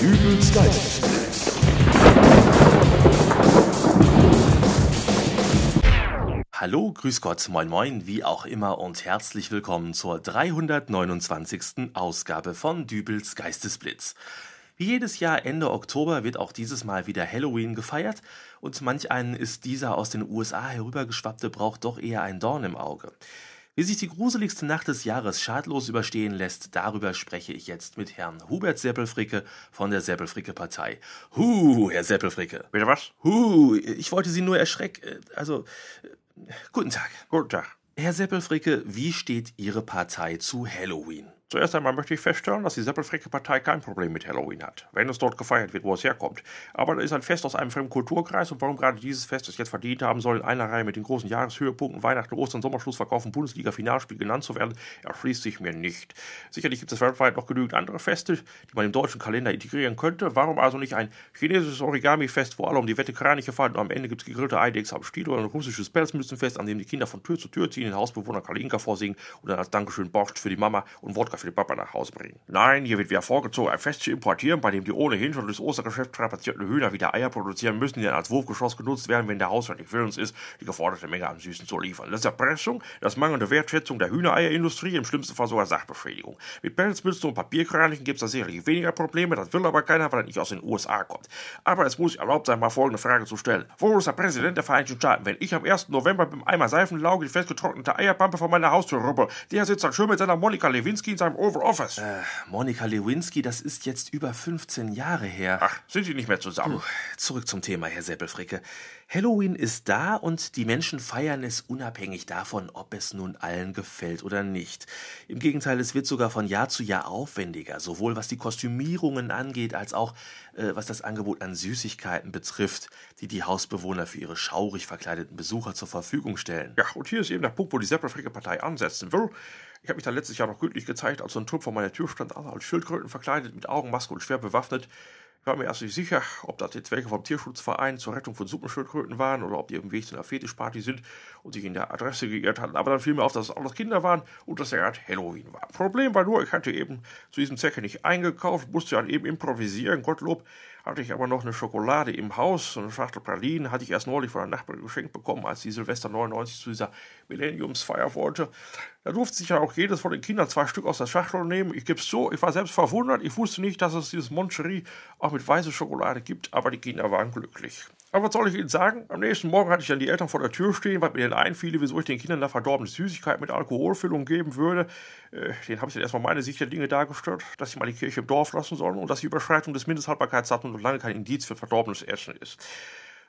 Dübels Geistesblitz. Hallo, grüß Gott, moin moin, wie auch immer und herzlich willkommen zur 329. Ausgabe von Dübels Geistesblitz. Wie jedes Jahr Ende Oktober wird auch dieses Mal wieder Halloween gefeiert und manch einen ist dieser aus den USA herübergeschwappte Brauch doch eher ein Dorn im Auge. Wie sich die gruseligste Nacht des Jahres schadlos überstehen lässt, darüber spreche ich jetzt mit Herrn Hubert Seppelfricke von der Seppelfricke-Partei. Huh, Herr Seppelfricke. Bitte was? Huh, ich wollte Sie nur erschrecken. Also, äh, guten Tag. Guten Tag. Herr Seppelfricke, wie steht Ihre Partei zu Halloween? Zuerst einmal möchte ich feststellen, dass die Seppelfricke-Partei kein Problem mit Halloween hat, wenn es dort gefeiert wird, wo es herkommt. Aber da ist ein Fest aus einem fremden Kulturkreis und warum gerade dieses Fest es jetzt verdient haben soll, in einer Reihe mit den großen Jahreshöhepunkten Weihnachten, Ostern, Sommerschlussverkauf und Bundesliga-Finalspiel genannt zu werden, erschließt sich mir nicht. Sicherlich gibt es weltweit noch genügend andere Feste, die man im deutschen Kalender integrieren könnte. Warum also nicht ein chinesisches Origami-Fest, wo alle um die Wette Kraniche fallen und am Ende gibt es gegrillte Eidechse am Stiel oder ein russisches Pelzmützenfest, an dem die Kinder von Tür zu Tür ziehen, den Hausbewohner Kalinka vorsingen und dann als Dankeschön Borscht für die Mama und Wodka für den Papa nach Hause bringen. Nein, hier wird wieder vorgezogen, ein Fest zu importieren, bei dem die ohnehin schon durchs Ostergeschäft strapazierten Hühner wieder Eier produzieren müssen, die dann als Wurfgeschoss genutzt werden, wenn der Haushalt nicht willens ist, die geforderte Menge an Süßen zu liefern. Das ist Erpressung, das mangelnde Wertschätzung der Hühnereierindustrie, im schlimmsten Fall sogar Sachbefriedigung. Mit Pelzmützen und Papierkranichen gibt es da sicherlich weniger Probleme, das will aber keiner, weil er nicht aus den USA kommt. Aber es muss erlaubt sein, mal folgende Frage zu stellen. Wo ist der Präsident der Vereinigten Staaten, wenn ich am 1. November mit einem Eimer Seifenlauge die festgetrocknete Eierpampe vor meiner Haustür ruppel? Der sitzt dann schön mit seiner Monika Lewinsky in seinem Oval Office. Äh, Monika Lewinsky, das ist jetzt über 15 Jahre her. Ach, sind die nicht mehr zusammen? Puh, zurück zum Thema, Herr Seppelfricke. Halloween ist da und die Menschen feiern es unabhängig davon, ob es nun allen gefällt oder nicht. Im Gegenteil, es wird sogar von Jahr zu Jahr aufwendiger, sowohl was die Kostümierungen angeht, als auch äh, was das Angebot an Süßigkeiten betrifft, die die Hausbewohner für ihre schaurig verkleideten Besucher zur Verfügung stellen. Ja, und hier ist eben der Punkt, wo die Seppelfricke-Partei ansetzen will. Ich habe mich da letztes Jahr noch gütlich gezeigt, als so ein Trupp vor meiner Tür stand, alle als Schildkröten verkleidet, mit Augenmaske und schwer bewaffnet. Ich war mir erst nicht sicher, ob das jetzt welche vom Tierschutzverein zur Rettung von Suppenschildkröten waren oder ob die irgendwie zu einer Fetischparty sind und sich in der Adresse geirrt hatten. Aber dann fiel mir auf, dass es alles Kinder waren und dass der Art Halloween war. Problem war nur, ich hatte eben zu diesem Zwecke nicht eingekauft, musste dann eben improvisieren. Gottlob hatte ich aber noch eine Schokolade im Haus, eine Schachtel Pralinen, hatte ich erst neulich von einer Nachbarin geschenkt bekommen, als die Silvester 99 zu dieser Millenniumsfeier wollte. Da durfte sich ja auch jedes von den Kindern zwei Stück aus der Schachtel nehmen. Ich gebe es so, ich war selbst verwundert, ich wusste nicht, dass es dieses Moncherie auch mit weißer Schokolade gibt, aber die Kinder waren glücklich. Aber was soll ich Ihnen sagen? Am nächsten Morgen hatte ich dann die Eltern vor der Tür stehen, weil mir denn einfiel, wieso ich den Kindern da verdorbene Süßigkeit mit Alkoholfüllung geben würde. Äh, den habe ich dann erstmal meine Sicht der Dinge dargestellt, dass sie mal die Kirche im Dorf lassen sollen und dass die Überschreitung des Mindesthaltbarkeitsdatums noch lange kein Indiz für verdorbenes Essen ist.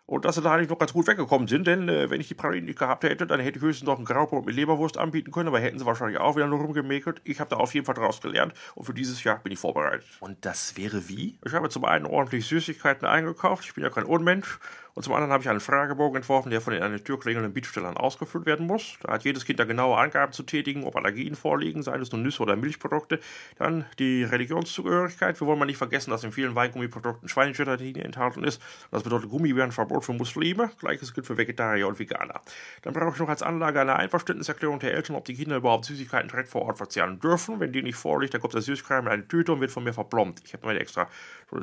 Und dass sie da eigentlich noch ganz gut weggekommen sind, denn äh, wenn ich die Pralinen nicht gehabt hätte, dann hätte ich höchstens noch ein Graubrot mit Leberwurst anbieten können, aber hätten sie wahrscheinlich auch wieder nur rumgemäkelt. Ich habe da auf jeden Fall draus gelernt und für dieses Jahr bin ich vorbereitet. Und das wäre wie? Ich habe zum einen ordentlich Süßigkeiten eingekauft, ich bin ja kein Unmensch. Und zum anderen habe ich einen Fragebogen entworfen, der von den an der Tür klingelnden Bietstellern ausgefüllt werden muss. Da hat jedes Kind da genaue Angaben zu tätigen, ob Allergien vorliegen, seien es nun Nüsse oder Milchprodukte. Dann die Religionszugehörigkeit. Wir wollen mal nicht vergessen, dass in vielen Weingummi-Produkten Schweinegelatine enthalten ist. Das bedeutet Gummibärenverbot für Muslime. Gleiches gilt für Vegetarier und Veganer. Dann brauche ich noch als Anlage eine Einverständniserklärung der Eltern, ob die Kinder überhaupt Süßigkeiten direkt vor Ort verzehren dürfen. Wenn die nicht vorliegt, dann kommt der Süßkram in eine Tüte und wird von mir verplombt. Ich habe mir extra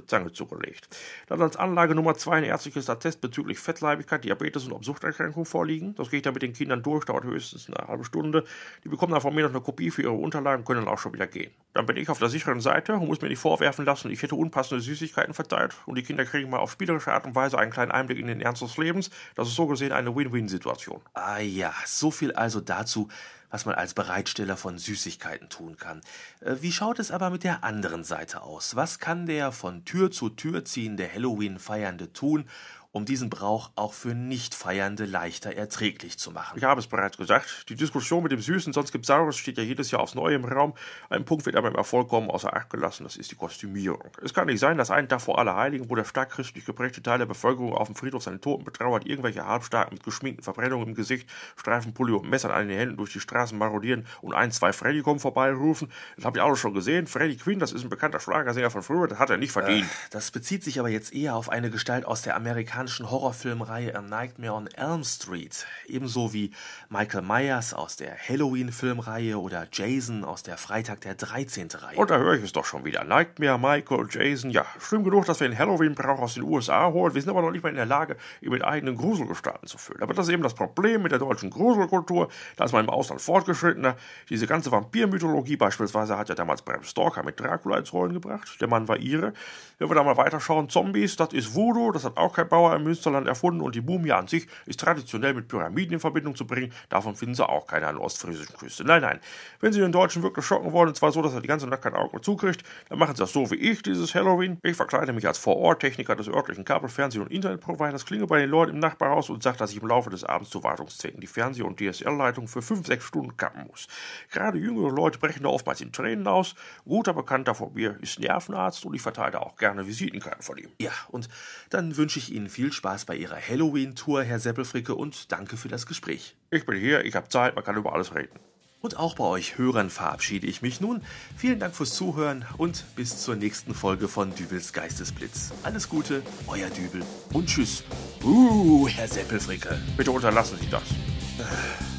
Zange zugelegt. Dann als Anlage Nummer zwei ein ärztliches Attest bezüglich Fettleibigkeit, Diabetes und ob Suchterkrankungen vorliegen. Das gehe ich dann mit den Kindern durch, dauert höchstens eine halbe Stunde. Die bekommen dann von mir noch eine Kopie für ihre Unterlagen und können dann auch schon wieder gehen. Dann bin ich auf der sicheren Seite und muss mir nicht vorwerfen lassen, ich hätte unpassende Süßigkeiten verteilt und die Kinder kriegen mal auf spielerische Art und Weise einen kleinen Einblick in den Ernst des Lebens. Das ist so gesehen eine Win-Win-Situation. Ah ja, so viel also dazu, was man als Bereitsteller von Süßigkeiten tun kann. Äh, Wie schaut es aber mit der anderen Seite aus? Was kann der von Tür zu Tür ziehende Halloween-Feiernde tun, um diesen Brauch auch für Nicht-Feiernde leichter erträglich zu machen? Ich habe es bereits gesagt, die Diskussion mit dem Süßen, sonst gibt Saures, steht ja jedes Jahr aufs Neue im Raum. Ein Punkt wird aber im Erfolg kommen außer Acht gelassen, das ist die Kostümierung. Es kann nicht sein, dass einen Tag vor Allerheiligen, wo der stark christlich geprägte Teil der Bevölkerung auf dem Friedhof seine Toten betrauert, irgendwelche Halbstarken mit geschminkten Verbrennungen im Gesicht, Streifenpulli und Messern an den Händen durch die Straßen marodieren und ein, zwei Freddy kommen vorbeirufen. Das habt ihr alle schon gesehen. Freddy Quinn, das ist ein bekannter Schlagersänger von früher, das hat er nicht verdient. Das bezieht sich aber jetzt eher auf eine Gestalt aus der amerikanischen amerikanischen Horrorfilmreihe A Nightmare on Elm Street, ebenso wie Michael Myers aus der Halloween-Filmreihe oder Jason aus der Freitag der 13. Reihe. Und da höre ich es doch schon wieder. Nightmare, Michael, Jason. Ja, schlimm genug, dass wir den Halloween-Brauch aus den USA holen. Wir sind aber noch nicht mal in der Lage, ihn mit eigenen Gruselgestalten zu füllen. Aber das ist eben das Problem mit der deutschen Gruselkultur. Da ist man im Ausland fortgeschrittener. Diese ganze Vampirmythologie beispielsweise hat ja damals Bram Stoker mit Dracula ins Rollen gebracht. Der Mann war ihre. Wenn wir da mal weiterschauen, Zombies, das ist Voodoo, das hat auch kein Bauer im Münsterland erfunden und die Mumie an sich ist traditionell mit Pyramiden in Verbindung zu bringen. Davon finden sie auch keine an der ostfriesischen Küste. Nein, nein. Wenn sie den Deutschen wirklich schocken wollen, und zwar so, dass er die ganze Nacht kein Auge zukriegt, dann machen sie das so wie ich, dieses Halloween. Ich verkleide mich als Vor-Ort-Techniker des örtlichen Kabelfernseh- und Internetproviders, klinge bei den Leuten im Nachbarhaus und sage, dass ich im Laufe des Abends zu Wartungszwecken die Fernseh- und DSL-Leitung für 5, 6 Stunden kappen muss. Gerade jüngere Leute brechen da oftmals in Tränen aus. Guter Bekannter von mir ist Nervenarzt und ich verteile auch gerne Visitenkarten von ihm. Ja, und dann wünsche ich Ihnen viel Spaß bei Ihrer Halloween-Tour, Herr Seppelfricke, und danke für das Gespräch. Ich bin hier, ich habe Zeit, man kann über alles reden. Und auch bei euch Hörern verabschiede ich mich nun. Vielen Dank fürs Zuhören und bis zur nächsten Folge von Dübels Geistesblitz. Alles Gute, euer Dübel und tschüss. Uh, Herr Seppelfricke. Bitte unterlassen Sie das.